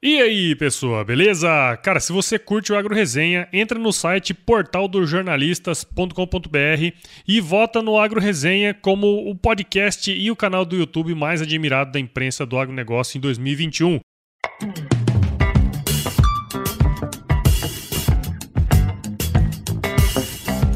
E aí, pessoal, beleza? Cara, se você curte o Agro Resenha, entra no site portaldosjornalistas.com.br e vota no Agro Resenha como o podcast e o canal do YouTube mais admirado da imprensa do agronegócio em 2021.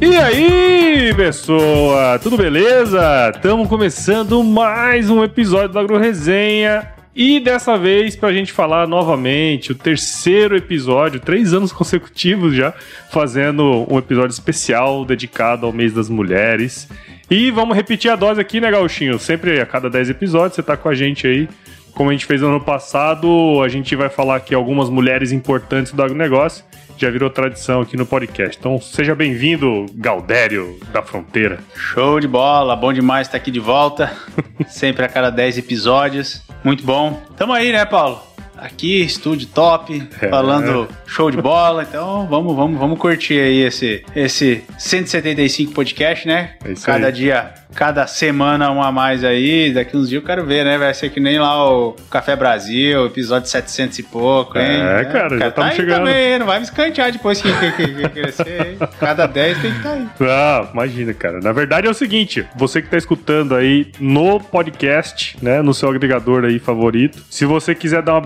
E aí, pessoa, tudo beleza? Estamos começando mais um episódio do Agro Resenha. E dessa vez, pra gente falar novamente, o terceiro episódio, três anos consecutivos já, fazendo um episódio especial dedicado ao mês das mulheres. E vamos repetir a dose aqui, né, Gauchinho? Sempre a cada dez episódios, você tá com a gente aí. Como a gente fez no ano passado, a gente vai falar aqui algumas mulheres importantes do agronegócio. Já virou tradição aqui no podcast. Então seja bem-vindo, Galdério da Fronteira. Show de bola, bom demais estar aqui de volta. Sempre a cada 10 episódios. Muito bom. Tamo aí, né, Paulo? Aqui, estúdio top, É. falando show de bola. Então vamos, vamos, vamos curtir aí esse, esse 175 podcast, né? É isso cada aí. dia, cada semana um a mais aí. Daqui uns dias eu quero ver, né? Vai ser que nem lá o Café Brasil, episódio 700 e pouco, hein? É, cara, já tá tamo aí chegando. também, não vai me escantear depois que, que, que, que crescer, hein? Cada 10 tem que estar aí. Ah, imagina, cara. Na verdade é o seguinte, você que tá escutando aí no podcast, né, no seu agregador aí favorito, se você quiser dar uma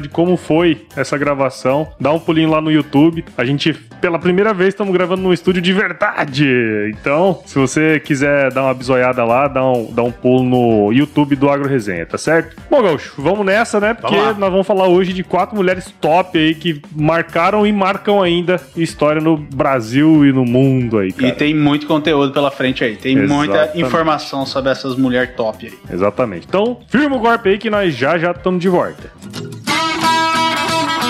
de como foi essa gravação, dá um pulinho lá no YouTube. A gente, pela primeira vez, estamos gravando num estúdio de verdade. Então, se você quiser dar uma bisoiada lá, dá um, dá um pulo no YouTube do Agro Resenha, tá certo? Bom, Gaúcho, vamos nessa, né? Porque lá. nós vamos falar hoje de quatro mulheres top aí que marcaram e marcam ainda história no Brasil e no mundo aí, cara. E tem muito conteúdo pela frente aí. Tem muita Exatamente. informação sobre essas mulheres top aí. Exatamente. Então, firma o golpe aí que nós já já estamos de volta.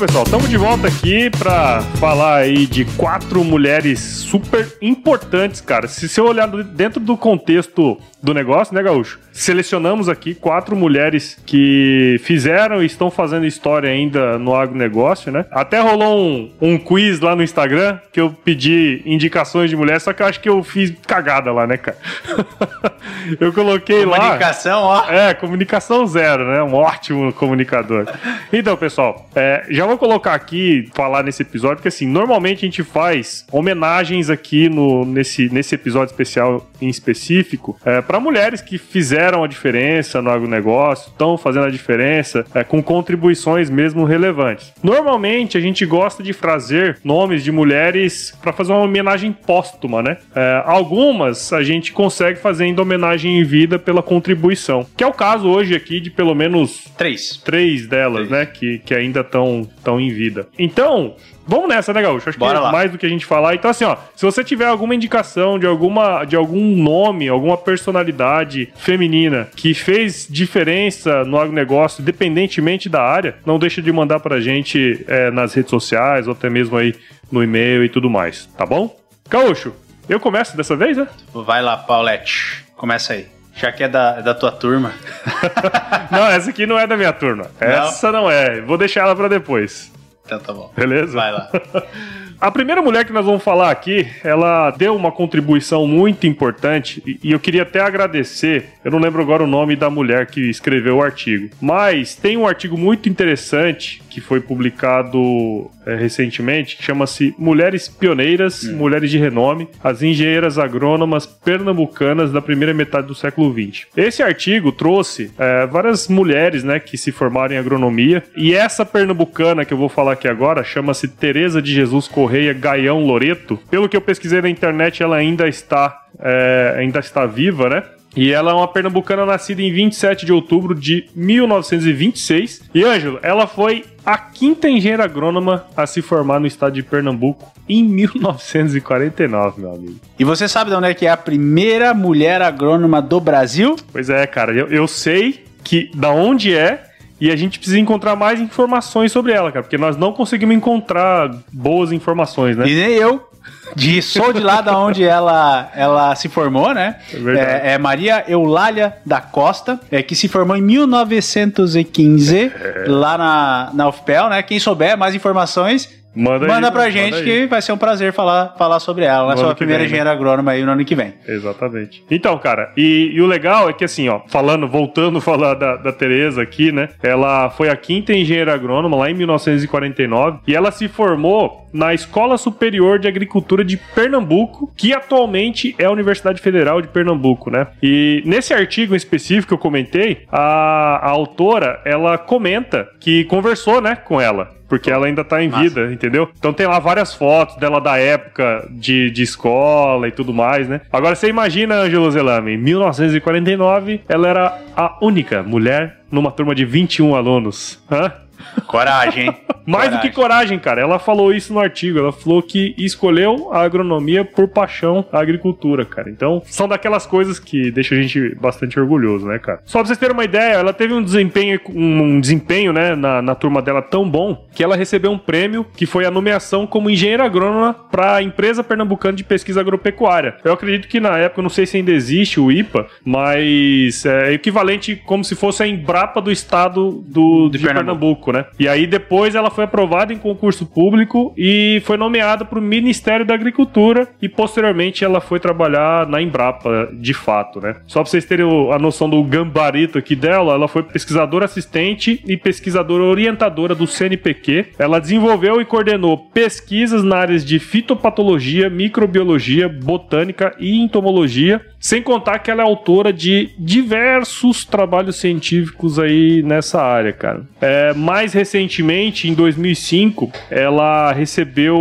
Pessoal, estamos de volta aqui para falar aí de quatro mulheres super importantes, cara. Se você olhar dentro do contexto do negócio, né, Gaúcho? Selecionamos aqui quatro mulheres que fizeram e estão fazendo história ainda no agronegócio, né? Até rolou um, um quiz lá no Instagram que eu pedi indicações de mulheres, só que eu acho que eu fiz cagada lá, né, cara? eu coloquei lá. Comunicação, ó. É, comunicação zero, né? Um ótimo comunicador. Então, pessoal, é, já vou colocar aqui, falar nesse episódio, porque assim, normalmente a gente faz homenagens aqui no, nesse, nesse episódio especial em específico para mulheres que fizeram a diferença no agronegócio, estão fazendo a diferença é, com contribuições mesmo relevantes. Normalmente a gente gosta de trazer nomes de mulheres para fazer uma homenagem póstuma, né? É, algumas a gente consegue fazendo homenagem em vida pela contribuição, que é o caso hoje aqui de pelo menos Três. três delas, Três. né? Que, que ainda estão tão em vida. Então, vamos nessa, né, Gaúcho? Acho Bora que lá. mais do que a gente falar. Então, assim, ó, se você tiver alguma indicação de alguma de algum nome, alguma personalidade feminina que fez diferença no agronegócio, independentemente da área, não deixa de mandar pra gente é, nas redes sociais ou até mesmo aí no e-mail e tudo mais, tá bom? Gaúcho, eu começo dessa vez, né? Vai lá, Paulette. Começa aí. Já que é da, é da tua turma. não, essa aqui não é da minha turma. Essa não é. Vou deixar ela pra depois. Então tá bom. Beleza? Vai lá. A primeira mulher que nós vamos falar aqui, ela deu uma contribuição muito importante e- eu queria até agradecer. Eu não lembro agora o nome da mulher que escreveu o artigo, mas tem um artigo muito interessante que foi publicado é, recentemente que chama-se Mulheres Pioneiras, Mulheres de Renome, as engenheiras agrônomas pernambucanas da primeira metade do século XX. Esse artigo trouxe é, várias mulheres, né, que se formaram em agronomia e essa pernambucana que eu vou falar aqui agora chama-se Teresa de Jesus Correia Gaião Loreto. Pelo que eu pesquisei na internet, ela ainda está é, ainda está viva, né? E ela é uma pernambucana nascida em 27 de outubro de 1926. E, Ângelo, ela foi a quinta engenheira agrônoma a se formar no estado de Pernambuco em 1949, meu amigo. E você sabe de onde é que é a primeira mulher agrônoma do Brasil? Pois é, cara, eu, eu sei que da onde é e a gente precisa encontrar mais informações sobre ela, cara, porque nós não conseguimos encontrar boas informações, né? E nem eu. De, sou de lá da onde ela, ela se formou, né? É, é, é Maria Eulália da Costa, é, que se formou em 1915, é. lá na, na UFPEL, né? Quem souber mais informações, Manda, manda aí, pra gente que vai ser um prazer falar, falar sobre ela. Ela é sua primeira vem, né? engenheira né? agrônoma aí no ano que vem. Exatamente. Então, cara, e, e, o legal é que assim, ó, falando, voltando a falar da, da Tereza aqui, né? Ela foi a quinta engenheira agrônoma lá em 1949 e ela se formou na Escola Superior de Agricultura de Pernambuco, que atualmente é a Universidade Federal de Pernambuco, né? E nesse artigo em específico que eu comentei, a, a autora, ela comenta que conversou, né, com ela porque ela ainda tá em Massa. vida, entendeu? Então tem lá várias fotos dela da época de, de escola e tudo mais, né? Agora você imagina, Angelo Zelame, em 1949, ela era a única mulher numa turma de 21 alunos. Hã? Coragem, hein? Mais coragem. do que coragem, cara. Ela falou isso no artigo. Ela falou que escolheu a agronomia por paixão à agricultura, cara. Então, são daquelas coisas que deixam a gente bastante orgulhoso, né, cara? Só pra vocês terem uma ideia, ela teve um desempenho, um desempenho, né, na, na turma dela tão bom que ela recebeu um prêmio que foi a nomeação como engenheira agrônoma para a empresa pernambucana de pesquisa agropecuária. Eu acredito que na época, não sei se ainda existe o IPA, mas é equivalente como se fosse a Embrapa do estado do, de, de Pernambuco. Pernambuco, né? E aí depois ela foi aprovada em concurso público e foi nomeada para o Ministério da Agricultura e posteriormente ela foi trabalhar na Embrapa, de fato, né? Só para vocês terem a noção do gambarito aqui dela, ela foi pesquisadora assistente e pesquisadora orientadora do CNPq. Ela desenvolveu e coordenou pesquisas na áreas de fitopatologia, microbiologia, botânica e entomologia sem contar que ela é autora de diversos trabalhos científicos aí nessa área, cara. É, mais recentemente, em 2005, ela recebeu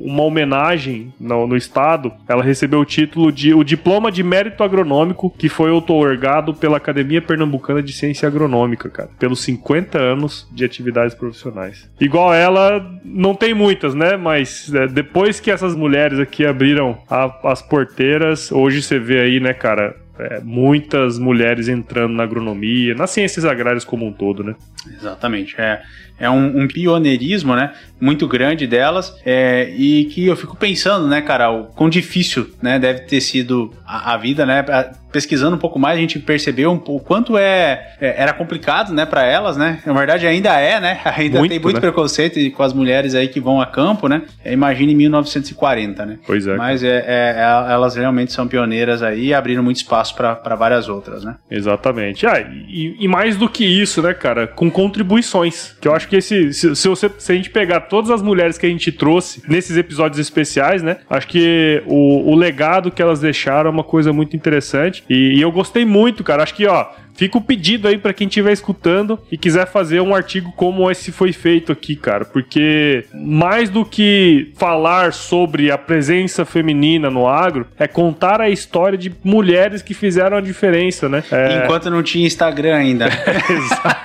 uma homenagem no, no estado. Ela recebeu o título de o diploma de mérito agronômico que foi otorgado pela Academia Pernambucana de Ciência Agronômica, cara, pelos 50 anos de atividades profissionais. Igual ela, não tem muitas, né? Mas é, depois que essas mulheres aqui abriram a, as porteiras, hoje você vê aí né, cara? É, muitas mulheres entrando na agronomia, nas ciências agrárias como um todo, né? Exatamente. É, é um, um pioneirismo, né? Muito grande delas. É, e que eu fico pensando, né, cara, o quão difícil né, deve ter sido a, a vida, né? Pesquisando um pouco mais, a gente percebeu um pouco quanto é, é era complicado, né, para elas, né? Na verdade, ainda é, né? Ainda muito, tem muito né? preconceito com as mulheres aí que vão a campo, né? É, imagine em 1940, né? Pois é. Mas é, é, é, elas realmente são pioneiras aí e abriram muito espaço para várias outras, né? Exatamente. Ah, e, e mais do que isso, né, cara? Com contribuições, que eu acho que esse, se, se, você, se a gente pegar todas as mulheres que a gente trouxe nesses episódios especiais, né? Acho que o, o legado que elas deixaram é uma coisa muito interessante. E, e eu gostei muito, cara. Acho que, ó, Fica o pedido aí para quem estiver escutando e quiser fazer um artigo como esse foi feito aqui, cara, porque mais do que falar sobre a presença feminina no agro, é contar a história de mulheres que fizeram a diferença, né? É... Enquanto não tinha Instagram ainda. Exatamente.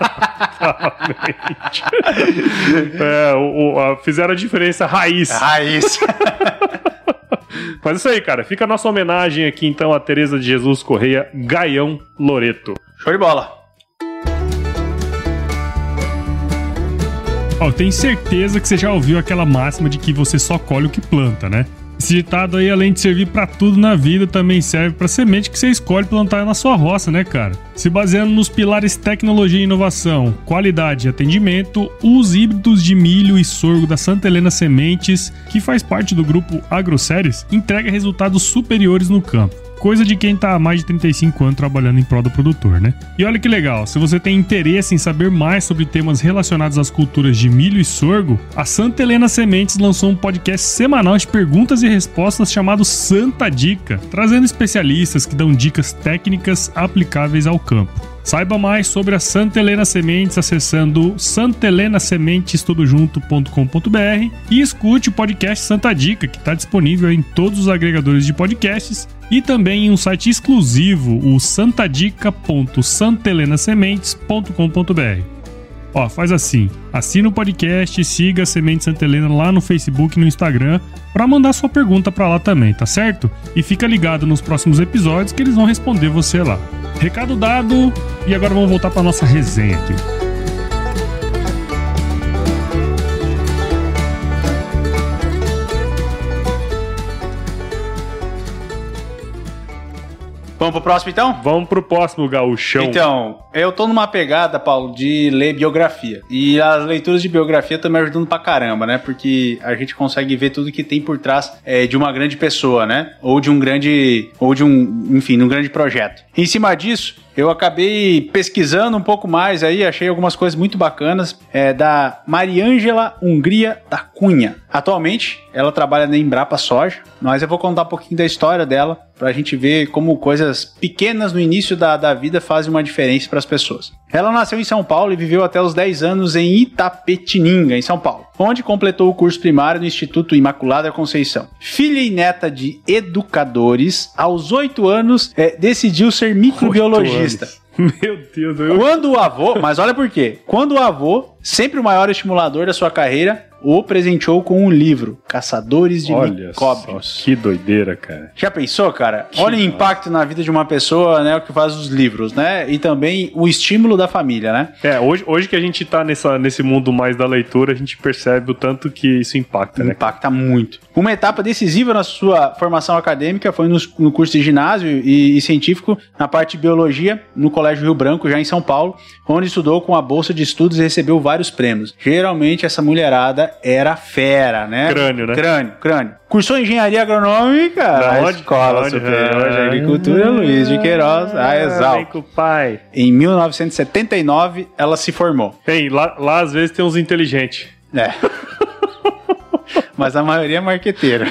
é, o, o, a, fizeram a diferença raiz. Raiz. Mas é isso aí, cara. Fica a nossa homenagem aqui então a Tereza de Jesus Correia Gaião Loreto. Show de bola. Ó, oh, tenho certeza que você já ouviu aquela máxima de que você só colhe o que planta, né? Esse ditado aí, além de servir para tudo na vida, também serve para semente que você escolhe plantar na sua roça, né, cara? Se baseando nos pilares tecnologia e inovação, qualidade e atendimento, os híbridos de milho e sorgo da Santa Helena Sementes, que faz parte do grupo AgroSéries, entrega resultados superiores no campo coisa de quem tá há mais de 35 anos trabalhando em prol do produtor, né? E olha que legal, se você tem interesse em saber mais sobre temas relacionados às culturas de milho e sorgo, a Santa Helena Sementes lançou um podcast semanal de perguntas e respostas chamado Santa Dica, trazendo especialistas que dão dicas técnicas aplicáveis ao campo. Saiba mais sobre a Santa Helena Sementes acessando santelenasementestudojunto.com.br e escute o podcast Santa Dica, que está disponível em todos os agregadores de podcasts e também em um site exclusivo, o santadica.santelenasementes.com.br. Ó, faz assim, assina o podcast e siga a Semente Santa Helena lá no Facebook e no Instagram para mandar sua pergunta para lá também, tá certo? E fica ligado nos próximos episódios que eles vão responder você lá. Recado dado, e agora vamos voltar para nossa resenha aqui. Vamos pro próximo então? Vamos pro próximo gauchão. Então, eu tô numa pegada, Paulo, de ler biografia. E as leituras de biografia estão me ajudando pra caramba, né? Porque a gente consegue ver tudo que tem por trás é, de uma grande pessoa, né? Ou de um grande. Ou de um. Enfim, de um grande projeto. Em cima disso, eu acabei pesquisando um pouco mais aí, achei algumas coisas muito bacanas é, da Mariângela Hungria da Cunha. Atualmente, ela trabalha na Embrapa Soja, mas eu vou contar um pouquinho da história dela para a gente ver como coisas pequenas no início da, da vida fazem uma diferença para as pessoas. Ela nasceu em São Paulo e viveu até os 10 anos em Itapetininga, em São Paulo, onde completou o curso primário no Instituto Imaculada Conceição. Filha e neta de educadores, aos 8 anos é, decidiu ser microbiologista. Meu Deus, eu... Quando o avô, mas olha por quê? Quando o avô, sempre o maior estimulador da sua carreira, o presenteou com um livro, Caçadores de Olha só, que doideira, cara. Já pensou, cara? Olha o impacto na vida de uma pessoa, né? O que faz os livros, né? E também o estímulo da família, né? É, hoje, hoje que a gente tá nessa, nesse mundo mais da leitura, a gente percebe o tanto que isso impacta, né? Impacta muito. Uma etapa decisiva na sua formação acadêmica foi no, no curso de ginásio e, e científico na parte de biologia no Colégio Rio Branco, já em São Paulo, onde estudou com a bolsa de estudos e recebeu vários prêmios. Geralmente essa mulherada era fera, né? Crânio, né? Crânio, crânio. Cursou engenharia agronômica na onde? Escola onde? Superior de Ah, Agricultura Luiz de Queiroz, a Vem Exalc. com o pai. Em 1979, ela se formou. Tem, lá, lá às vezes tem uns inteligentes. É. Mas a maioria é marqueteira.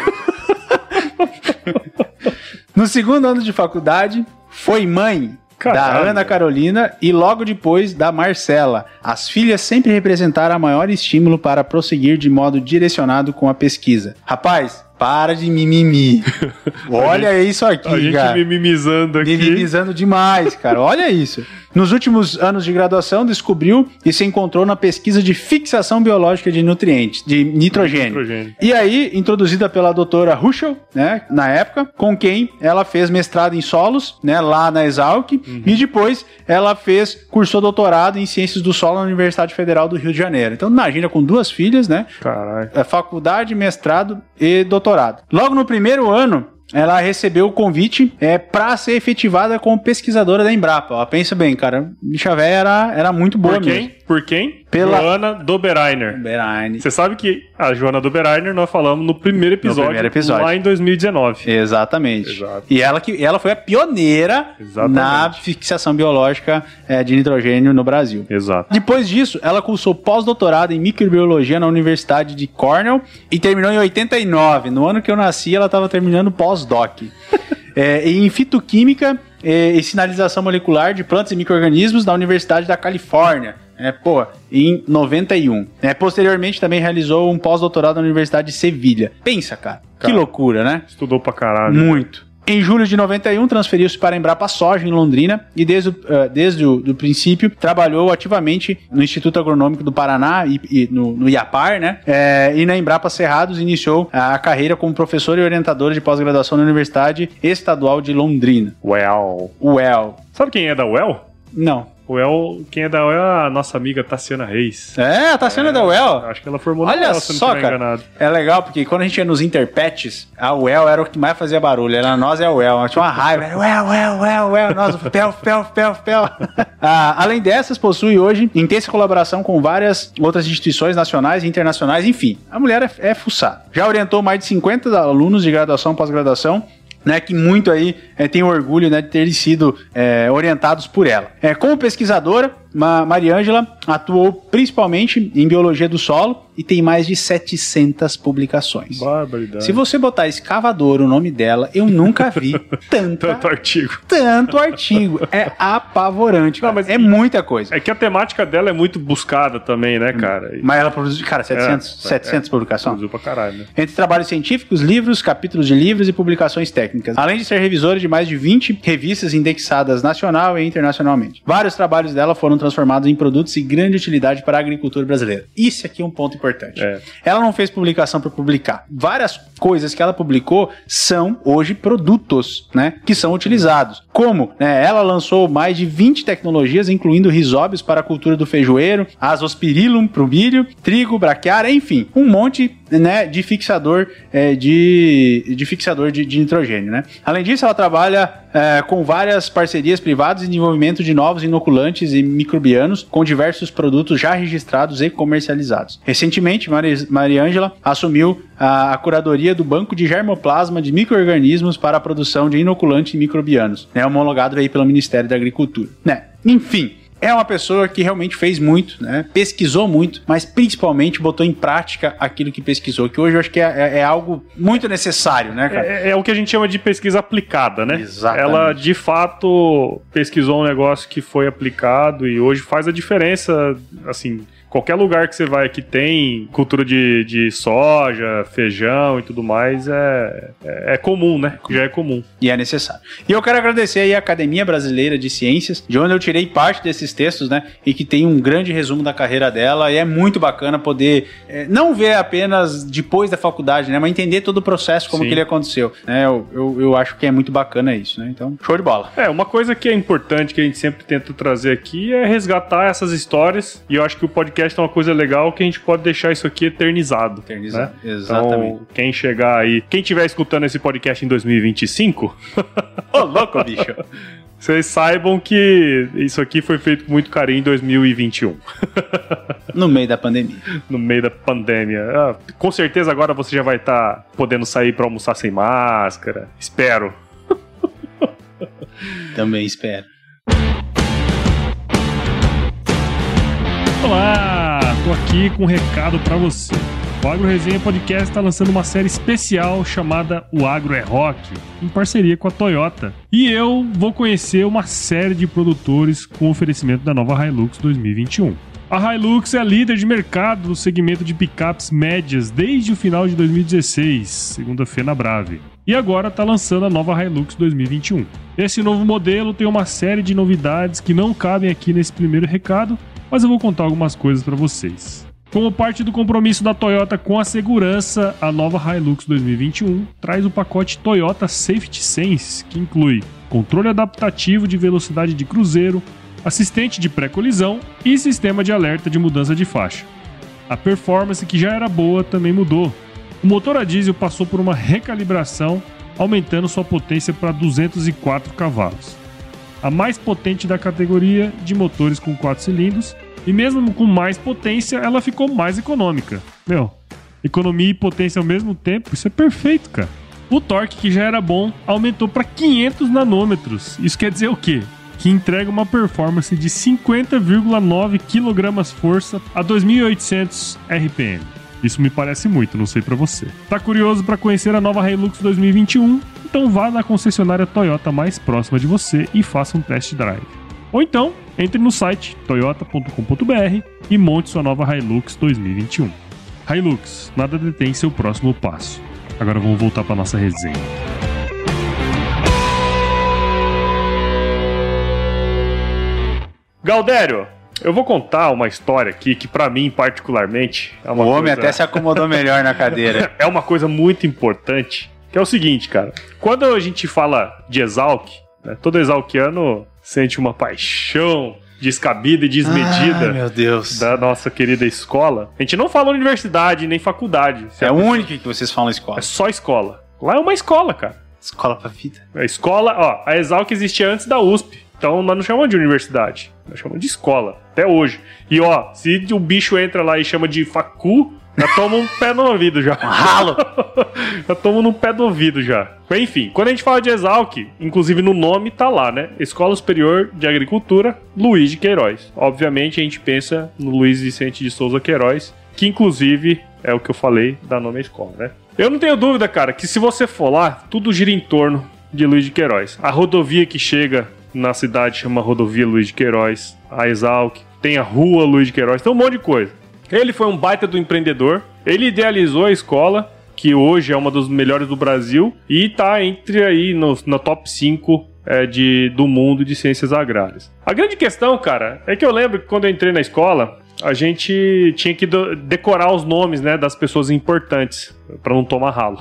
no segundo ano de faculdade, foi mãe Da Ana Carolina e logo depois da Marcela. As filhas sempre representaram a maior estímulo para prosseguir de modo direcionado com a pesquisa. Rapaz, para de mimimi. Olha isso aqui, A gente cara. mimimizando aqui. Minimizando demais, cara. Olha isso. Nos últimos anos de graduação, descobriu e se encontrou na pesquisa de fixação biológica de nutrientes, de nitrogênio. Nitrogênio. E aí, introduzida pela doutora Ruschel, né, na época, com quem ela fez mestrado em solos, né, lá na Exalc, e depois ela fez, cursou doutorado em ciências do solo na Universidade Federal do Rio de Janeiro. Então, imagina, com duas filhas, né, Caralho. é, faculdade, mestrado e doutorado. Logo no primeiro ano, ela recebeu o convite é, para ser efetivada como pesquisadora da Embrapa. Ó, pensa bem, cara, bicha véia era, era muito boa Por quem? Por quem? Pela- Joana Dobereiner. mesmo. Você sabe que a Joana Dobereiner nós falamos no primeiro episódio, primeiro episódio. lá em 2019. Exatamente. Exato. E ela, que, ela foi a pioneira Exatamente. na fixação biológica é, de nitrogênio no Brasil. Exato. Depois disso, ela cursou pós-doutorado em microbiologia na Universidade de Cornell e terminou em 89. No ano que eu nasci, ela estava terminando pós-doc. É, e em fitoquímica é, e sinalização molecular de plantas e micro-organismos da Universidade da Califórnia. É, pô, em 91. É, posteriormente também realizou um pós-doutorado na Universidade de Sevilha. Pensa, cara, que Cara. loucura, né? Estudou pra caralho. Muito. Em julho de 91, transferiu-se para a Embrapa Soja, em Londrina, e desde, o- eh, desde o do princípio trabalhou ativamente no Instituto Agronômico do Paraná, e, e no, no IAPAR, né? Eh, e na Embrapa Cerrados iniciou a carreira como professor e orientador de pós-graduação na Universidade Estadual de Londrina. Well. UEL. Sabe quem é da Well? Não. O El, quem é da UEL é a nossa amiga Tassiana Reis. É, a Tassiana da UEL. Acho que ela formou na Olha UEL, se eu não só, estiver cara. enganado. É legal, porque quando a gente ia nos interpets, a UEL era o que mais fazia barulho. Era nós e a UEL. Tinha uma raiva. Era UEL, UEL, UEL, UEL. Nós, pel, pel, pel, pel. Ah, além dessas, possui hoje intensa colaboração com várias outras instituições nacionais e internacionais. Enfim, a mulher é, é fuçada. Já orientou mais de 50 alunos de graduação e pós-graduação né, que muito aí é, tem orgulho né, de terem sido é, orientados por ela. É, como pesquisadora, Ma Mariângela atuou principalmente em biologia do solo e tem mais de 700 publicações. Barbaridade. Se você botar escavador o nome dela, eu nunca vi tanta, Tanto artigo. tanto artigo. É apavorante. Não, é muita coisa. É que a temática dela é muito buscada também, né, cara? E- Mas ela produziu, cara, 700, É, 700 publicações. Produziu pra caralho, né? Entre trabalhos científicos, livros, capítulos de livros e publicações técnicas. Além de ser revisora de mais de 20 revistas indexadas nacional e internacionalmente. Vários trabalhos dela foram transformados em produtos de grande utilidade para a agricultura brasileira. Isso aqui é um ponto importante. É. Ela não fez publicação por publicar. Várias coisas que ela publicou são hoje produtos, né, que são utilizados. Como? né, ela lançou mais de 20 tecnologias, incluindo risóbios para a cultura do feijoeiro, azospirillum para o milho, trigo, braquiária, enfim, um monte né, de fixador é, de, de fixador de, de nitrogênio, né? Além disso, ela trabalha é, com várias parcerias privadas em desenvolvimento de novos inoculantes e microbianos com diversos produtos já registrados e comercializados. Recentemente, Mari- Mariângela assumiu a, a curadoria do Banco de Germoplasma de Microorganismos para a produção de inoculantes microbianos, né, homologado aí pelo Ministério da Agricultura. Né? Enfim, é uma pessoa que realmente fez muito, né? Pesquisou muito, mas principalmente botou em prática aquilo que pesquisou, que hoje eu acho que é, é- é algo muito necessário, né, cara? É, é o que a gente chama de pesquisa aplicada, né? Exatamente. Ela de fato pesquisou um negócio que foi aplicado e hoje faz a diferença, assim. Qualquer lugar que você vai que tem cultura de, de soja, feijão e tudo mais é, é, é comum, né? Já é comum. E é necessário. E eu quero agradecer aí a Academia Brasileira de Ciências, de onde eu tirei parte desses textos, né? E que tem um grande resumo da carreira dela. E é muito bacana poder é, não ver apenas depois da faculdade, né? Mas entender todo o processo, como Sim. que ele aconteceu. Né? Eu, eu, eu acho que é muito bacana isso, né? Então, show de bola. É, uma coisa que é importante que a gente sempre tenta trazer aqui é resgatar essas histórias. E eu acho que o podcast é uma coisa legal que a gente pode deixar isso aqui eternizado. Eternizado. né? Exatamente. Então, quem chegar aí, quem estiver escutando esse podcast em 2025, Ô, louco, bicho. vocês saibam que isso aqui foi feito com muito carinho em 2021, No meio da pandemia. no meio da pandemia. Ah, com certeza agora você já vai estar podendo sair pra almoçar sem máscara. Espero. Também espero. Aqui com um recado pra você. O Agro Resenha Podcast está lançando uma série especial chamada O Agro é Rock, em parceria com a Toyota. E eu vou conhecer uma série de produtores com oferecimento da nova Hilux 2021. A Hilux é líder de mercado no segmento de picapes médias desde o final de 2016, segundo a Fenabrave. E agora está lançando a nova Hilux 2021. Esse novo modelo tem uma série de novidades que não cabem aqui nesse primeiro recado, mas eu vou contar algumas coisas para vocês. Como parte do compromisso da Toyota com a segurança, a nova Hilux 2021 traz o pacote Toyota Safety Sense, que inclui controle adaptativo de velocidade de cruzeiro, assistente de pré-colisão e sistema de alerta de mudança de faixa. A performance, que já era boa, também mudou. O motor a diesel passou por uma recalibração, aumentando sua potência para 204 cavalos. A mais potente da categoria de motores com 4 cilindros, e mesmo com mais potência, ela ficou mais econômica. Meu, economia e potência ao mesmo tempo, isso é perfeito, cara. O torque, que já era bom, aumentou para 500 nanômetros. Isso quer dizer o quê? Que entrega uma performance de 50,9 kg força a 2.800 RPM. Isso me parece muito, não sei pra você. Tá curioso para conhecer a nova Hilux 2021? Então vá na concessionária Toyota mais próxima de você e faça um test drive. Ou então, entre no site toyota.com.br e monte sua nova Hilux 2021. Hilux, nada detém seu próximo passo. Agora vamos voltar para nossa resenha. Galdério, eu vou contar uma história aqui que pra mim particularmente é O uma homem coisa... até se acomodou melhor na cadeira. é uma coisa muito importante, que é o seguinte, cara. Quando a gente fala de Exalc, né, todo exalquiano sente uma paixão descabida e desmedida Ai, meu Deus. da nossa querida escola. A gente não fala universidade nem faculdade. É o único que vocês falam escola. É só escola. Lá é uma escola, cara. Escola pra vida. A escola, ó, a Exalc existia antes da USP. Então nós não chamamos de universidade, nós chamamos de escola, até hoje. E ó, se o bicho entra lá e chama de facu, Já toma um pé no ouvido já. Um ralo. já toma no pé do ouvido já. Enfim, quando a gente fala de Exalc, inclusive no nome tá lá, né? Escola Superior de Agricultura Luiz de Queiroz. Obviamente a gente pensa no Luiz Vicente de Souza Queiroz, que inclusive é o que eu falei da nome da escola, né? Eu não tenho dúvida, cara, que se você for lá, tudo gira em torno de Luiz de Queiroz. A rodovia que chega na cidade chama Rodovia Luiz de Queiroz, a Exalc, tem a Rua Luiz de Queiroz, tem um monte de coisa. Ele foi um baita do empreendedor, ele idealizou a escola, que hoje é uma das melhores do Brasil, e tá entre aí no, no top 5 é, de, do mundo de ciências agrárias. A grande questão, cara, é que eu lembro que quando eu entrei na escola, a gente tinha que decorar os nomes né, das pessoas importantes, para não tomar ralo.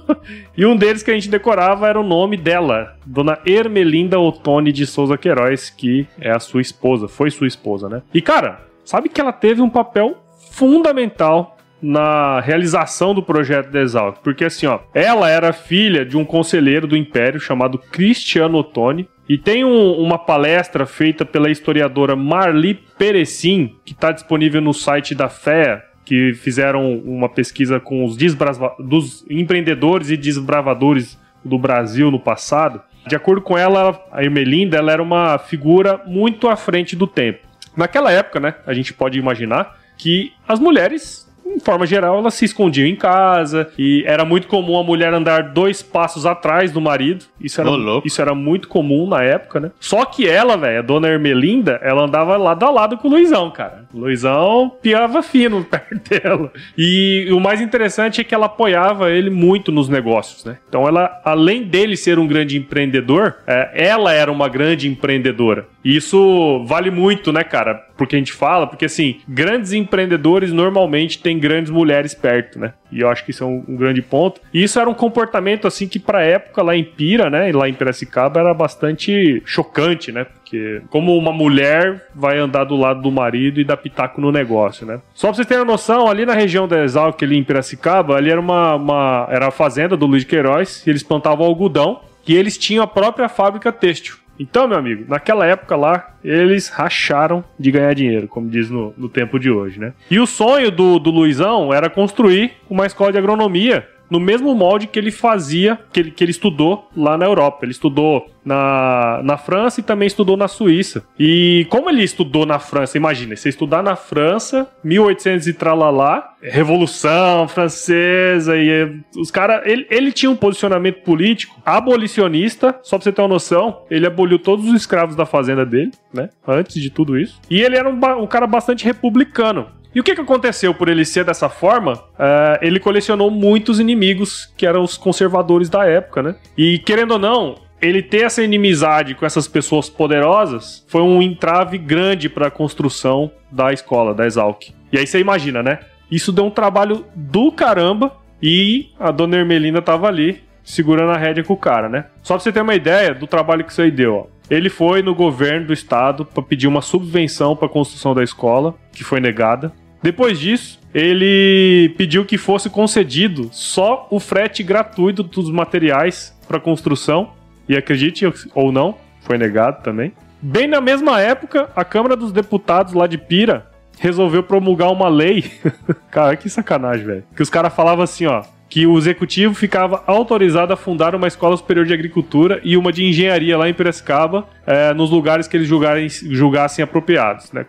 e um deles que a gente decorava era o nome dela, Dona Ermelinda Ottoni de Souza Queiroz, que é a sua esposa, foi sua esposa, né? E cara, sabe que ela teve um papel fundamental na realização do projeto da Exalc, porque assim, ó, ela era filha de um conselheiro do Império chamado Cristiano Ottoni, e tem um, uma palestra feita pela historiadora Marli Perecin, que está disponível no site da FEA, que fizeram uma pesquisa com os dos empreendedores e desbravadores do Brasil no passado. De acordo com ela, a Ermelinda ela era uma figura muito à frente do tempo. Naquela época, né, a gente pode imaginar que as mulheres em forma geral, elas se escondiam em casa e era muito comum a mulher andar dois passos atrás do marido. Isso era, isso era muito comum na época, né? Só que ela, velho, a dona Ermelinda, ela andava lado a lado com o Luizão, cara. O Luizão piava fino perto dela. E o mais interessante é que ela apoiava ele muito nos negócios, né? Então ela, além dele ser um grande empreendedor, é, ela era uma grande empreendedora. E isso vale muito, né, cara? Porque a gente fala, porque assim, grandes empreendedores normalmente têm grandes mulheres perto, né? E eu acho que isso é um, um grande ponto. E isso era um comportamento, assim, que pra época lá em Pira, né? Lá em Piracicaba era bastante chocante, né? Porque como uma mulher vai andar do lado do marido e dar pitaco no negócio, né? Só pra vocês terem uma noção, ali na região da Exalc, ali em Piracicaba, ali era uma, uma era a fazenda do Luiz Queiroz, e eles plantavam algodão, e eles tinham a própria fábrica têxtil. Então, meu amigo, naquela época lá, eles racharam de ganhar dinheiro, como diz no, no tempo de hoje, né? E o sonho do, do Luizão era construir uma escola de agronomia no mesmo molde que ele fazia, que ele, que ele estudou lá na Europa. Ele estudou na, na França e também estudou na Suíça. E como ele estudou na França, imagina, você estudar na França, 1800 e tralalá, Revolução Francesa, e os caras. Ele, ele tinha um posicionamento político abolicionista, só pra você ter uma noção, ele aboliu todos os escravos da fazenda dele, né? Antes de tudo isso. E ele era um, um cara bastante republicano. E o que, que aconteceu por ele ser dessa forma? Uh, ele colecionou muitos inimigos que eram os conservadores da época, né? E querendo ou não, ele ter essa inimizade com essas pessoas poderosas foi um entrave grande para a construção da escola, da Exalc. E aí você imagina, né? Isso deu um trabalho do caramba e a dona Ermelina tava ali segurando a rédea com o cara, né? Só pra você ter uma ideia do trabalho que isso aí deu, ó. Ele foi no governo do estado para pedir uma subvenção para a construção da escola, que foi negada. Depois disso, ele pediu que fosse concedido só o frete gratuito dos materiais para construção. E acredite ou não, foi negado também. Bem na mesma época, a Câmara dos Deputados lá de Pira resolveu promulgar uma lei. cara, que sacanagem, velho. Que os caras falavam assim, ó. Que o executivo ficava autorizado a fundar uma escola superior de agricultura e uma de engenharia lá em Piracicaba, é, nos lugares que eles julgarem, julgassem apropriados, né?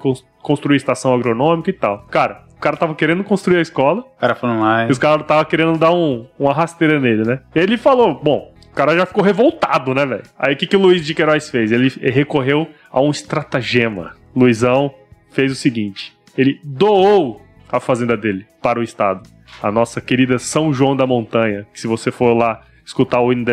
Construir estação agronômica e tal. Cara, o cara tava querendo construir a escola. O cara falou mais. E os caras tava querendo dar um, uma rasteira nele, né? Ele falou, bom, o cara já ficou revoltado, né, velho? Aí o que, que o Luiz de Queiroz fez? Ele recorreu a um estratagema. Luizão fez o seguinte: ele doou a fazenda dele para o Estado. A nossa querida São João da Montanha, que se você for lá escutar o hino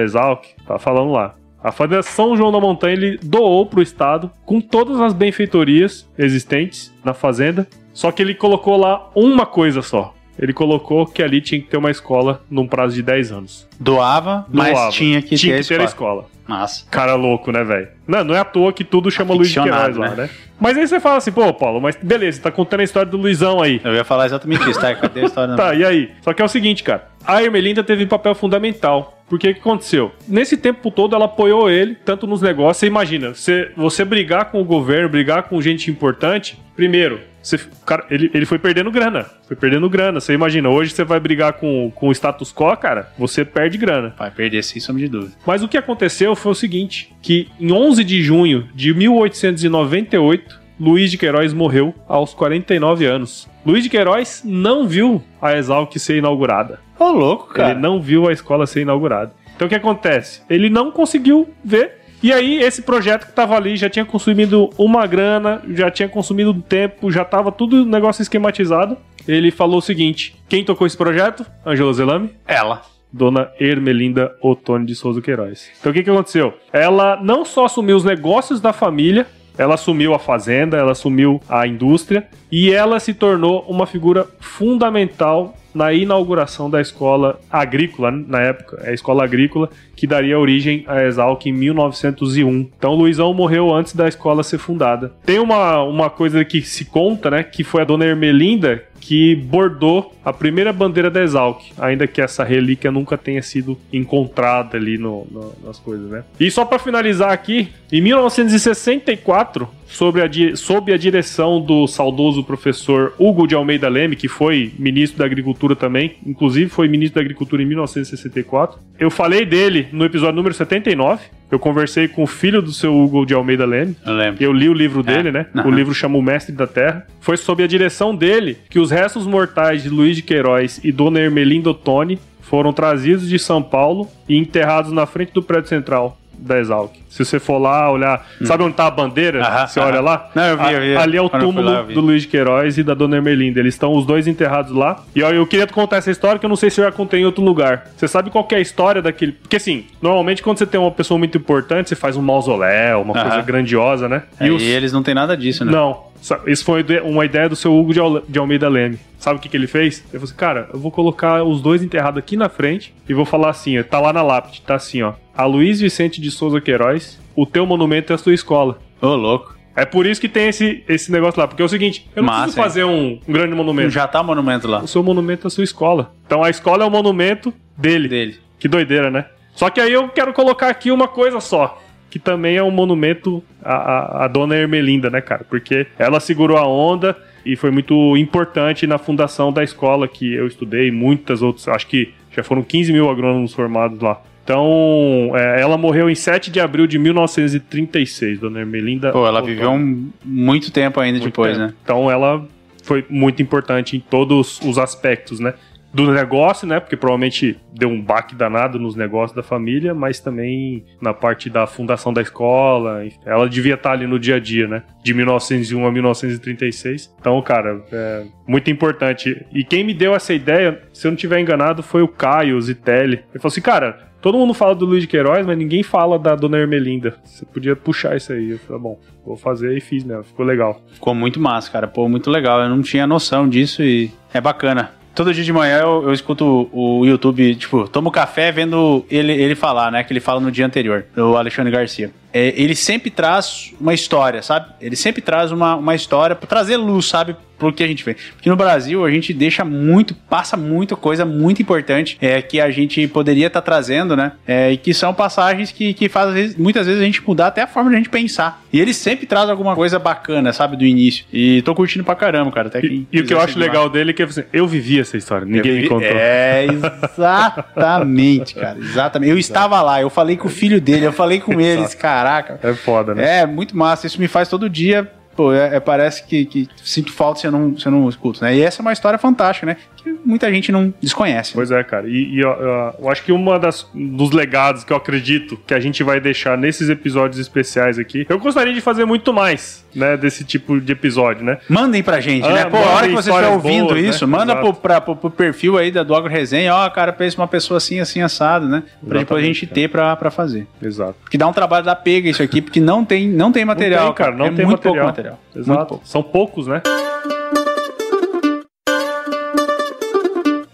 tá falando lá. A Fazenda São João da Montanha ele doou para o Estado com todas as benfeitorias existentes na fazenda, só que ele colocou lá uma coisa só. Ele colocou que ali tinha que ter uma escola num prazo de 10 anos. Doava, Doava. mas tinha que tinha ter, que ter a escola. Massa. Cara louco, né, velho? Não, não é à toa que tudo chama Luiz de Queiroz lá, né? né? Mas aí você fala assim, pô, Paulo, mas beleza, você tá contando a história do Luizão aí. Eu ia falar exatamente isso, tá? Cadê a história? tá, e aí? Só que é o seguinte, cara. A Ermelinda teve um papel fundamental Porque o que aconteceu? Nesse tempo todo, ela apoiou ele, tanto nos negócios. Você imagina, você, você brigar com o governo, brigar com gente importante, primeiro, você, cara, ele, ele foi perdendo grana. Foi perdendo grana. Você imagina, hoje você vai brigar com, com o status quo, cara, você perde grana. Vai perder sem sombra de dúvida. Mas o que aconteceu foi o seguinte: que em 11 de junho de 1898, Luiz de Queiroz morreu aos 49 anos. Luiz de Queiroz não viu a Exalc ser inaugurada. Ô, louco, cara. Ele não viu a escola ser inaugurada. Então o que acontece? Ele não conseguiu ver. E aí, esse projeto que estava ali já tinha consumido uma grana, já tinha consumido um tempo, já estava tudo negócio esquematizado. Ele falou o seguinte: quem tocou esse projeto? Angela Zelame? Ela. Dona Ermelinda Otônio de Souza Queiroz. Então o que, que aconteceu? Ela não só assumiu os negócios da família, ela assumiu a fazenda, ela assumiu a indústria e ela se tornou uma figura fundamental na inauguração da escola agrícola, na época, é a escola agrícola, que daria origem à Exalc em 1901. Então Luizão morreu antes da escola ser fundada. Tem uma, uma coisa que se conta, né, que foi a dona Ermelinda que bordou a primeira bandeira da Exalc, ainda que essa relíquia nunca tenha sido encontrada ali no, no, nas coisas, né? E só para finalizar aqui, em 1964, sobre a, sob a direção do saudoso professor Hugo de Almeida Leme, que foi ministro da Agricultura também, inclusive foi ministro da Agricultura em 1964. Eu falei dele no episódio número 79. Eu conversei com o filho do seu Hugo de Almeida Leme. Eu lembro. Eu li o livro dele, É. né? Aham. O livro chama O Mestre da Terra. Foi sob a direção dele que os restos mortais de Luiz de Queiroz e Dona Ermelinda Ottoni foram trazidos de São Paulo e enterrados na frente do prédio central da Exalc. Se você for lá olhar, sabe onde tá a bandeira? Hum. Aham, você aham. olha lá? Não, eu vi, eu vi. Ali é o Quando túmulo lá, do Luiz de Queiroz e da Dona Ermelinda. Eles estão os dois enterrados lá. E ó, eu queria te contar essa história que eu não sei se eu já contei em outro lugar. Você sabe qual que é a história daquele. Porque assim, normalmente quando você tem uma pessoa muito importante, você faz um mausoléu, uma Aham. coisa grandiosa, né? É, os- E eles não tem nada disso, né? Não. Isso foi uma ideia do seu Hugo de Al- de Almeida Leme. Sabe o que, que ele fez? Ele falou assim, cara, eu vou colocar os dois enterrados aqui na frente e vou falar assim, ó, tá lá na lápide, tá assim, ó. A Luiz Vicente de Souza Queiroz, o teu monumento é a sua escola. Ô, louco. É por isso que tem esse, esse negócio lá. Porque é o seguinte, eu não Massa, preciso fazer um, um grande monumento. Já tá o monumento lá. O seu monumento é a sua escola. Então a escola é o monumento dele. Dele. Que doideira, né? Só que aí eu quero colocar aqui uma coisa só. Que também é um monumento à, à, à dona Ermelinda, né, cara? Porque ela segurou a onda e foi muito importante na fundação da escola que eu estudei, muitas outras, acho que já foram 15 mil agrônomos formados lá. Então, é, ela morreu em 7 de abril de 1936, dona Ermelinda. Pô, ela viveu um, muito tempo ainda Muito depois, tempo. né? Então ela foi muito importante em todos os aspectos, né? Do negócio, né? Porque provavelmente deu um baque danado nos negócios da família, mas também na parte da fundação da escola. Ela devia estar ali no dia a dia, né? De 1901 a 1936. Então, cara, é muito importante. E quem me deu essa ideia, se eu não estiver enganado, foi o Caio Zitelli. Ele falou assim, cara. Todo mundo fala do Luiz de Queiroz, mas ninguém fala da Dona Ermelinda. Você podia puxar isso aí. Eu falei, bom, vou fazer e fiz mesmo. Ficou legal. Ficou muito massa, cara. Pô, muito legal. Eu não tinha noção disso e é bacana. Todo dia de manhã eu, eu escuto o, o YouTube, tipo, tomo café vendo ele, ele falar, né? Que ele fala no dia anterior, o Alexandre Garcia. É, ele sempre traz uma história, sabe? Ele sempre traz uma, uma história pra trazer luz, sabe? Pro que a gente vê. Porque no Brasil a gente deixa muito, passa muita coisa muito importante é, que a gente poderia estar trazendo, né? É, e que são passagens que, que fazem muitas vezes a gente mudar até a forma de a gente pensar. E ele sempre traz alguma coisa bacana, sabe? Do início. E tô curtindo pra caramba, cara. Até E, e o que eu acho legal dele é que assim, eu vivi essa história, ninguém me contou. É, exatamente, cara. Exatamente. Eu estava lá, eu falei com o filho dele, eu falei com eles, caraca. É foda, né? É, muito massa. Isso me faz todo dia. Pô, é, é- parece que, que sinto falta se eu não, se eu não escuto, né? E essa é uma história fantástica, né? Que muita gente não desconhece. Pois é, cara. E, e, ó, eu acho que uma das dos legados que eu acredito que a gente vai deixar nesses episódios especiais aqui, eu gostaria de fazer muito mais, né, desse tipo de episódio, né? Mandem pra gente, Ah, né? Pô, a hora que você estiver ouvindo boas, né? isso, manda Exato. pro, pra, pro, pro perfil aí da do Agro Resenha, ó, cara, pensa uma pessoa assim, assim, assado, né? Pra depois a gente ter pra, pra fazer. Exato. Porque dá um trabalho da pega isso aqui, porque não tem, não tem material, não tem, cara, não é tem muito material. pouco material. Exato. pouco. São poucos, né?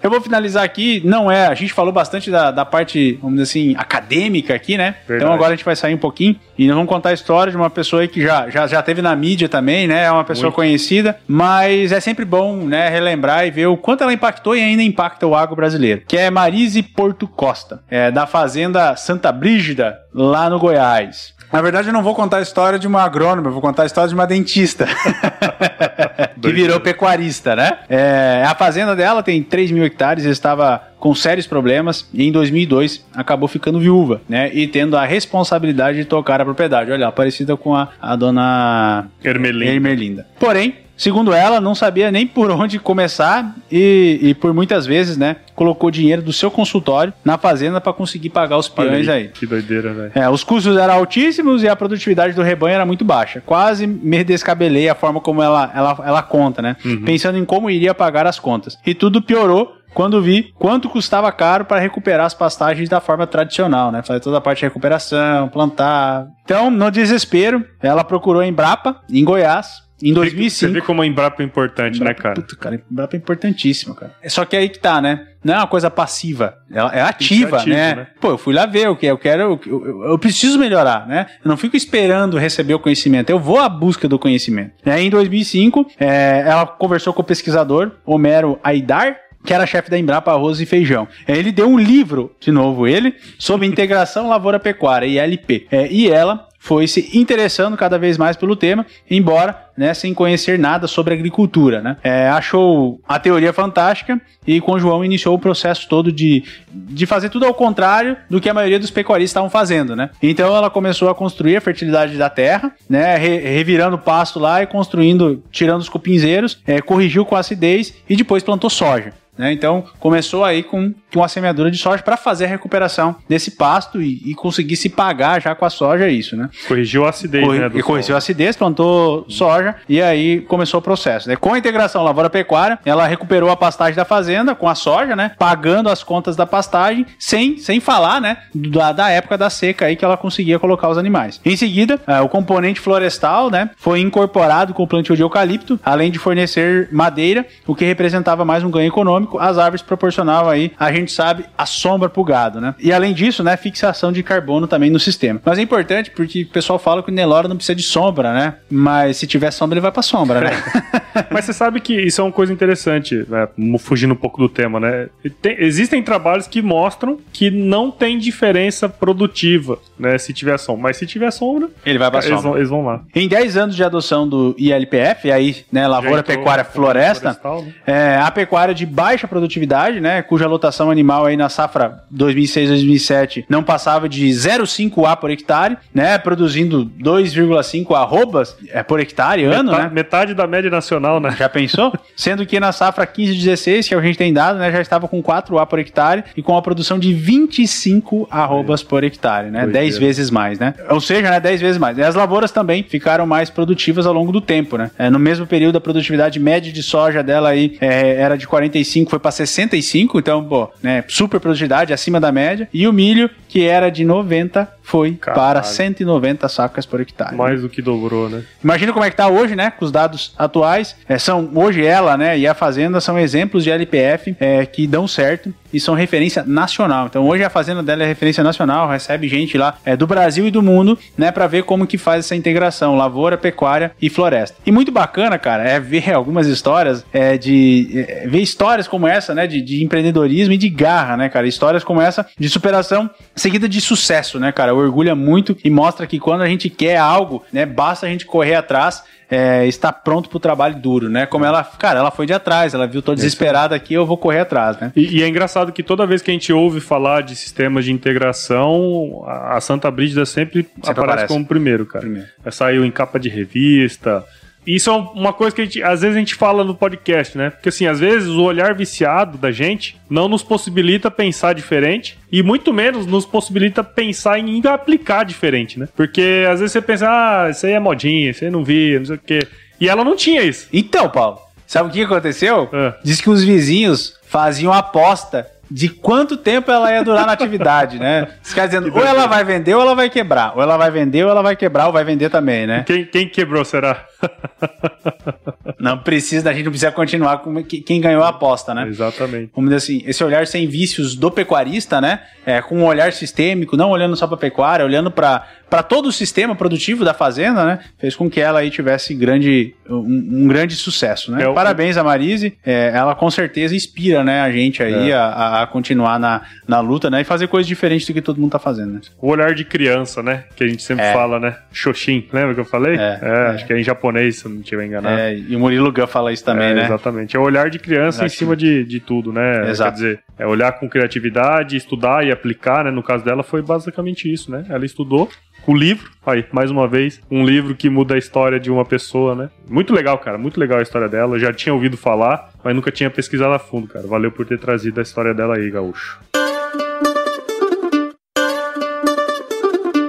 Eu vou finalizar aqui, não é, a gente falou bastante da, da parte, vamos dizer assim, acadêmica aqui, né? Verdade. Então agora a gente vai sair um pouquinho e nós vamos contar a história de uma pessoa aí que já, já, já teve na mídia também, né? É uma pessoa Muito. conhecida, mas é sempre bom, né, relembrar e ver o quanto ela impactou e ainda impacta o agro brasileiro. Que é Marise Porto Costa, é, da fazenda Santa Brígida, lá no Goiás. Na verdade, eu não vou contar a história de uma agrônoma, eu vou contar a história de uma dentista. que virou pecuarista, né? É, a fazenda dela tem 3 mil hectares, estava com sérios problemas e em 2002 acabou ficando viúva, né? E tendo a responsabilidade de tocar a propriedade. Olha, parecida com a, a dona Ermelinda. Ermelinda. Porém, segundo ela, não sabia nem por onde começar e, e por muitas vezes, né, colocou dinheiro do seu consultório na fazenda para conseguir pagar os peões aí. Que doideira, velho. É, os custos eram altíssimos e a produtividade do rebanho era muito baixa. Quase me descabelei a forma como ela, ela, ela conta, né? Pensando em como iria pagar as contas. E tudo piorou quando vi quanto custava caro para recuperar as pastagens da forma tradicional, né? Fazer toda a parte de recuperação, plantar. Então, no desespero, ela procurou a Embrapa, em Goiás, em Você 2005. vê como a Embrapa é importante, né, cara? Puta, cara, Embrapa é importantíssimo, cara. É Só que aí que tá, né? Não é uma coisa passiva, ela é ser ativa, ativo, né? né? Pô, eu fui lá ver o que eu quero, eu, eu- eu preciso melhorar, né? Eu não fico esperando receber o conhecimento, eu vou à busca do conhecimento. E aí, em 2005, é, ela conversou com o pesquisador Homero Aidar, que era chefe da Embrapa Arroz e Feijão. É, Ele deu um livro, de novo ele, sobre integração lavoura-pecuária, ILP. É, e ela foi se interessando cada vez mais pelo tema, embora né, sem conhecer nada sobre agricultura. Né? É, achou a teoria fantástica e com o João iniciou o processo todo de, de fazer tudo ao contrário do que a maioria dos pecuaristas estavam fazendo. Né? Então ela começou a construir a fertilidade da terra, né, re- revirando o pasto lá e construindo, tirando os cupinzeiros, é, corrigiu com acidez e depois plantou soja. Né? Então começou aí com, com a semeadura de soja para fazer a recuperação desse pasto e, e conseguir se pagar já com a soja isso, né? Corrigiu a acidez, Corri- né? do e corrigiu a acidez, plantou soja e aí começou o processo. Né? Com a integração lavoura-pecuária, ela recuperou a pastagem da fazenda com a soja, né? Pagando as contas da pastagem, sem, sem falar, né? Da, da época da seca aí que ela conseguia colocar os animais. Em seguida, eh, o componente florestal, né? Foi incorporado com o plantio de eucalipto, além de fornecer madeira, o que representava mais um ganho econômico. As árvores proporcionavam aí, a gente sabe, a sombra pro gado, né? E além disso, né? Fixação de carbono também no sistema. Mas é importante porque o pessoal fala que o Nelora não precisa de sombra, né? Mas se tiver sombra, ele vai pra sombra, né? Mas você sabe que isso é uma coisa interessante, né? fugindo um pouco do tema, né? Tem- existem trabalhos que mostram que não tem diferença produtiva, né? Se tiver sombra. Mas se tiver sombra, Ele vai pra eles sombra. vão, eles vão lá. Em 10 anos de adoção do ILPF, aí, né, Lavoura, Pecuária, Floresta, florestal, né? é, a pecuária de baixa produtividade, né, cuja lotação animal aí na safra 2006-2007 não passava de 0,5 A por hectare, né, produzindo 2,5 arrobas é, por hectare ano, metade, né? metade da média nacional, né? Já pensou? Sendo que na safra 15-16, que é que a gente tem dado, né, já estava com 4 A por hectare e com a produção de 25 arrobas por hectare, né? Doideira. 10 vezes mais, né? Ou seja, né, 10 vezes mais. E as lavouras também ficaram mais produtivas ao longo do tempo, né? É, no mesmo período, a produtividade média de soja dela aí é, era de 45, foi para 65, então, pô, né, super produtividade, acima da média. E o milho, que era de 90, foi Caralho. para 190 sacas por hectare. Mais do que dobrou, né? Imagina como é que tá hoje, né? Com os dados atuais. É, são hoje ela, né? E a Fazenda são exemplos de LPF é, que dão certo e são referência nacional. Então hoje a Fazenda dela é referência nacional, recebe gente lá é, do Brasil e do mundo, né? Para ver como que faz essa integração lavoura, pecuária e floresta. E muito bacana, cara, é ver algumas histórias é, de é, ver histórias como essa, né? De, de empreendedorismo e de garra, né, cara? Histórias como essa de superação seguida de sucesso, né, cara? Orgulha muito e mostra que quando a gente quer algo, né? Basta a gente correr atrás é, está pronto pro trabalho duro, né? Como ela, cara, ela foi de atrás, ela viu, tô desesperada aqui, eu vou correr atrás, né? E, e é engraçado que toda vez que a gente ouve falar de sistemas de integração, a, Santa Brígida sempre, aparece, aparece. como primeiro, cara. Primeiro. Saiu em capa de revista. Isso é uma coisa que gente, às vezes a gente fala no podcast, né? Porque assim, às vezes o olhar viciado da gente não nos possibilita pensar diferente e muito menos nos possibilita pensar em aplicar diferente, né? Porque às vezes você pensa, ah, isso aí é modinha, isso aí não vi, não sei o quê. E ela não tinha isso. Então, Paulo, sabe o que aconteceu? Ah. Diz que os vizinhos faziam aposta de quanto tempo ela ia durar na atividade, né? Você quer dizendo, ou ela vai vender ou ela vai quebrar. Ou ela vai vender ou ela vai quebrar ou vai vender também, né? Quem, quem quebrou será? não precisa, a gente não precisa continuar com quem ganhou a aposta, né? Exatamente. Vamos dizer assim, esse olhar sem vícios do pecuarista, né? É, com um olhar sistêmico, não olhando só para pecuária, olhando para para todo o sistema produtivo da fazenda, né? Fez com que ela aí tivesse grande, um, um grande sucesso, né? É, Parabéns a Marise, é, ela com certeza inspira, né, a gente aí é. a, a, continuar na, na luta, né? E fazer coisas diferentes do que todo mundo tá fazendo, né? O olhar de criança, né? Que a gente sempre é. fala, né? Xoxin, lembra que eu falei? É, é, acho que é em japonês, se eu não estiver enganado. É, e o Murilo Gun fala isso também, né? Exatamente. É o olhar de criança em cima de, de tudo, né? Exato. Quer dizer, é olhar com criatividade, estudar e aplicar, né? No caso dela foi basicamente isso, né? Ela estudou o livro, aí, mais uma vez, um livro que muda a história de uma pessoa, né? Muito legal, cara, muito legal a história dela. Já tinha ouvido falar, mas nunca tinha pesquisado a fundo, cara. Valeu por ter trazido a história dela aí, Gaúcho.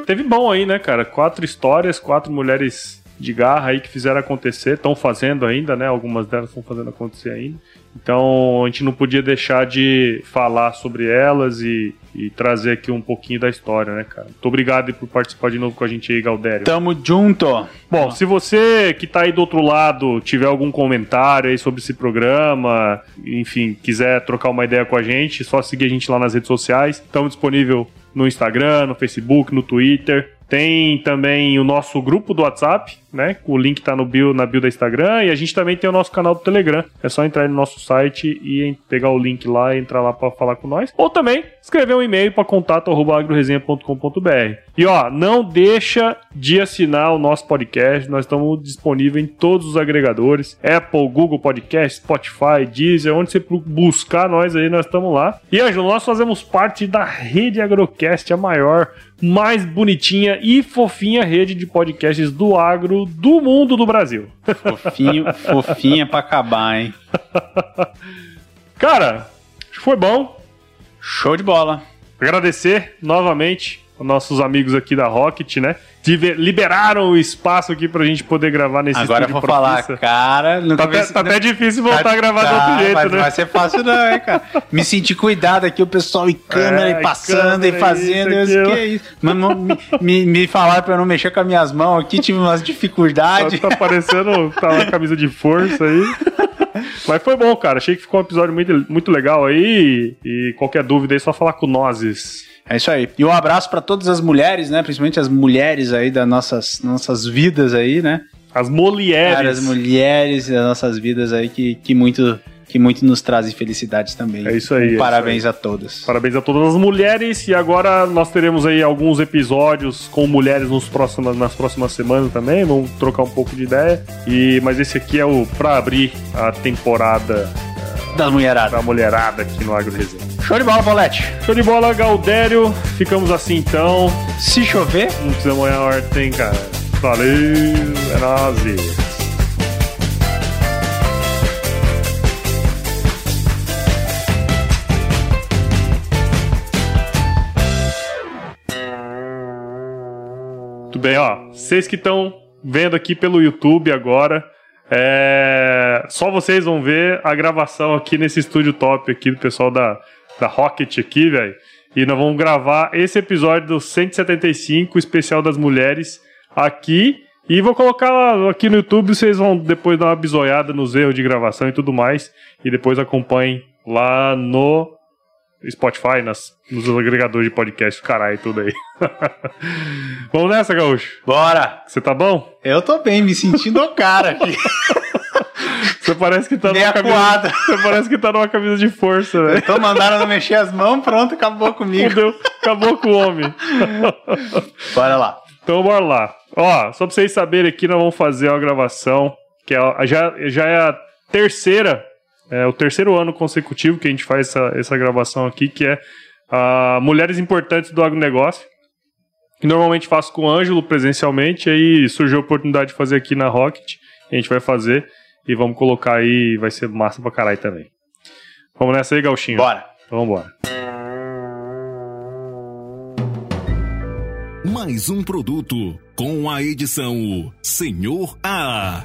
Teve bom aí, né, cara? Quatro histórias, quatro mulheres de garra aí que fizeram acontecer, estão fazendo ainda, né? Algumas delas estão fazendo acontecer ainda. Então a gente não podia deixar de falar sobre elas e, e, trazer aqui um pouquinho da história, né, cara? Muito obrigado por participar de novo com a gente aí, Galdério. Tamo junto! Bom, se você que tá aí do outro lado tiver algum comentário aí sobre esse programa, enfim, quiser trocar uma ideia com a gente, só seguir a gente lá nas redes sociais. Estamos disponível no Instagram, no Facebook, no Twitter. Tem também o nosso grupo do WhatsApp, né? O link tá no bio, na bio da Instagram. E a gente também tem o nosso canal do Telegram. É só entrar no nosso site e pegar o link lá entrar lá para falar com nós. Ou também escrever um e-mail para contato.agroresenha.com.br. E ó, não deixa de assinar o nosso podcast. Nós estamos disponíveis em todos os agregadores: Apple, Google Podcast, Spotify, Deezer, onde você buscar nós aí, nós estamos lá. E Ângelo, nós fazemos parte da rede Agrocast, a maior mais bonitinha e fofinha rede de podcasts do agro do mundo do Brasil. Fofinho, fofinha pra acabar, hein? Cara, foi bom. Show de bola. Agradecer novamente nossos amigos aqui da Rocket, né? liberaram o espaço aqui pra gente poder gravar nesse Agora eu vou falar, cara. Tá, até, tá até difícil voltar tá, a gravar tá, do outro jeito, mas né? Não vai ser fácil, não, hein, cara. Me senti cuidado aqui, o pessoal em câmera é, e passando câmera, e fazendo. Isso, eu, que é isso? Mas, me, me, me falaram pra eu não mexer com as minhas mãos aqui, tive umas dificuldades. Tá, tá parecendo tá uma camisa de força aí. Mas foi bom, cara. Achei que ficou um episódio muito, muito legal aí. E qualquer dúvida aí, é só falar com nós. É isso aí. E um abraço para todas as mulheres, né? Principalmente as mulheres aí das nossas, nossas vidas aí, né? As mulheres. Cara, as mulheres das nossas vidas aí que, que muito que muito nos trazem felicidades também. É isso aí. É parabéns isso aí. a todas. Parabéns a todas as mulheres e agora nós teremos aí alguns episódios com mulheres nos próximos, nas próximas semanas também. Vamos trocar um pouco de ideia. E mas esse aqui é o para abrir a temporada da mulherada. Da mulherada aqui no Agro Resenha. Show de bola, Paulette. Show de bola, Galdério. Ficamos assim então. Se chover. Não precisa molhar a horta, hein, cara. Valeu, é nóis. Muito bem, ó. Vocês que estão vendo aqui pelo YouTube agora, é... Só vocês vão ver a gravação aqui nesse estúdio top aqui do pessoal da, da Rocket aqui, velho. E nós vamos gravar esse episódio do 175, especial das mulheres, aqui. E vou colocar aqui no YouTube, vocês vão depois dar uma bisoiada nos erros de gravação e tudo mais. E depois acompanhem lá no Spotify, nas, nos agregadores de podcast, caralho, tudo aí. Vamos nessa, Gaúcho? Bora! Você tá bom? Eu tô bem, me sentindo o cara aqui. Você parece que tá numa camisa. Você parece que tá numa camisa de força, velho. Então mandaram não mexer as mãos, pronto, acabou comigo. Fudeu, acabou com o homem. Bora lá. Então bora lá. Ó, só pra vocês saberem aqui, nós vamos fazer uma gravação que é, já, já é a terceira é o terceiro ano consecutivo que a gente faz essa, essa gravação aqui, que é a Mulheres Importantes do Agronegócio. Que normalmente faço com o Ângelo presencialmente, aí surgiu a oportunidade de fazer aqui na Rocket. A gente vai fazer e vamos colocar aí, vai ser massa pra caralho também. Vamos nessa aí, Gauchinho? Bora. Então vamos embora. Mais um produto com a edição Senhor A.